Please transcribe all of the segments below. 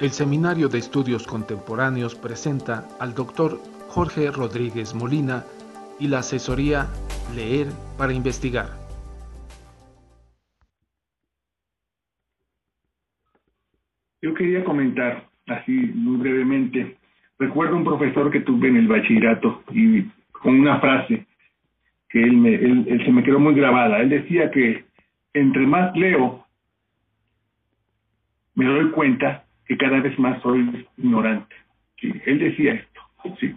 El Seminario de Estudios Contemporáneos presenta al doctor Jorge Rodríguez Molina y la asesoría Leer para Investigar. Yo quería comentar, así muy brevemente, recuerdo un profesor que tuve en el bachillerato y con una frase que él, me, él se me quedó muy grabada. Él decía que entre más leo, me doy cuenta que cada vez más soy ignorante. ¿sí? Él decía esto. ¿sí?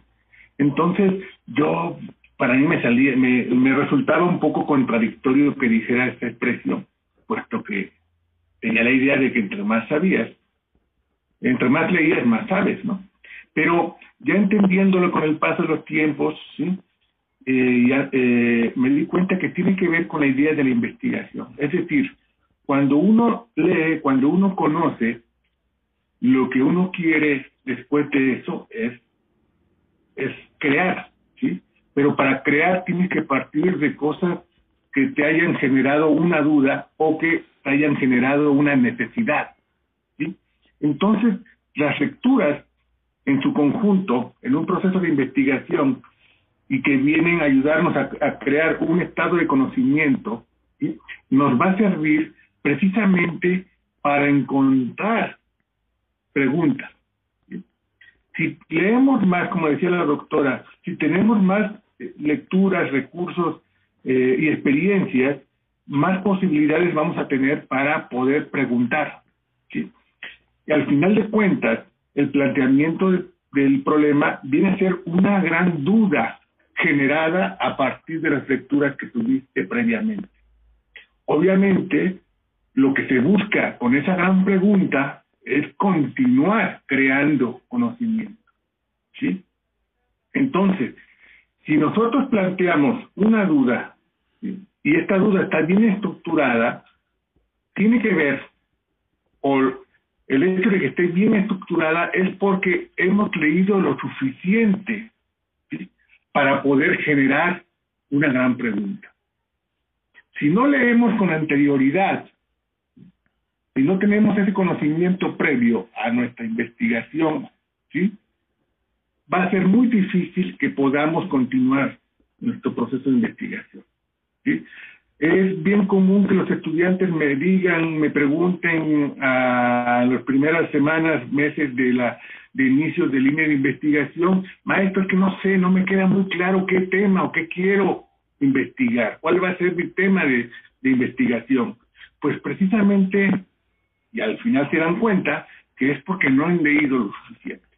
Entonces, yo, para mí me salía, me, me resultaba un poco contradictorio que dijera esta expresión, puesto que tenía la idea de que entre más sabías, entre más leías, más sabes, ¿no? Pero ya entendiéndolo con el paso de los tiempos, ¿sí? Eh, ya, eh, me di cuenta que tiene que ver con la idea de la investigación. Es decir, cuando uno lee, cuando uno conoce, lo que uno quiere después de eso es, es crear, ¿sí? Pero para crear tienes que partir de cosas que te hayan generado una duda o que te hayan generado una necesidad, ¿sí? Entonces, las lecturas en su conjunto, en un proceso de investigación, y que vienen a ayudarnos a, a crear un estado de conocimiento, ¿sí? nos va a servir precisamente para encontrar preguntas. Si leemos más, como decía la doctora, si tenemos más eh, lecturas, recursos eh, y experiencias, más posibilidades vamos a tener para poder preguntar. Y al final de cuentas, el planteamiento de, del problema viene a ser una gran duda generada a partir de las lecturas que tuviste previamente. Obviamente, lo que se busca con esa gran pregunta es continuar creando conocimiento. ¿Sí? Entonces, si nosotros planteamos una duda y esta duda está bien estructurada, tiene que ver, o el hecho de que esté bien estructurada es porque hemos leído lo suficiente para poder generar una gran pregunta. Si no leemos con anterioridad si no tenemos ese conocimiento previo a nuestra investigación, ¿sí? va a ser muy difícil que podamos continuar nuestro proceso de investigación. ¿sí? Es bien común que los estudiantes me digan, me pregunten a las primeras semanas, meses de la de inicio de línea de investigación, maestro, es que no sé, no me queda muy claro qué tema o qué quiero investigar, cuál va a ser mi tema de, de investigación. Pues precisamente y al final se dan cuenta que es porque no han leído lo suficiente.